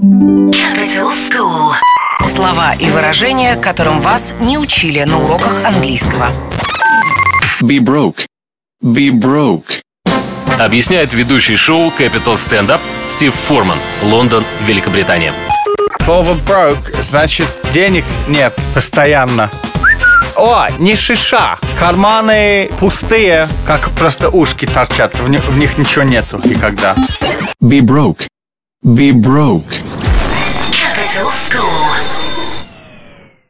Capital School. Слова и выражения, которым вас не учили на уроках английского. Be broke. Be broke. Объясняет ведущий шоу Capital Stand Up Стив Форман, Лондон, Великобритания. Слово broke значит денег нет постоянно. О, не шиша. Карманы пустые, как просто ушки торчат. В, в них ничего нету никогда. Be broke. Be broke. Metal school.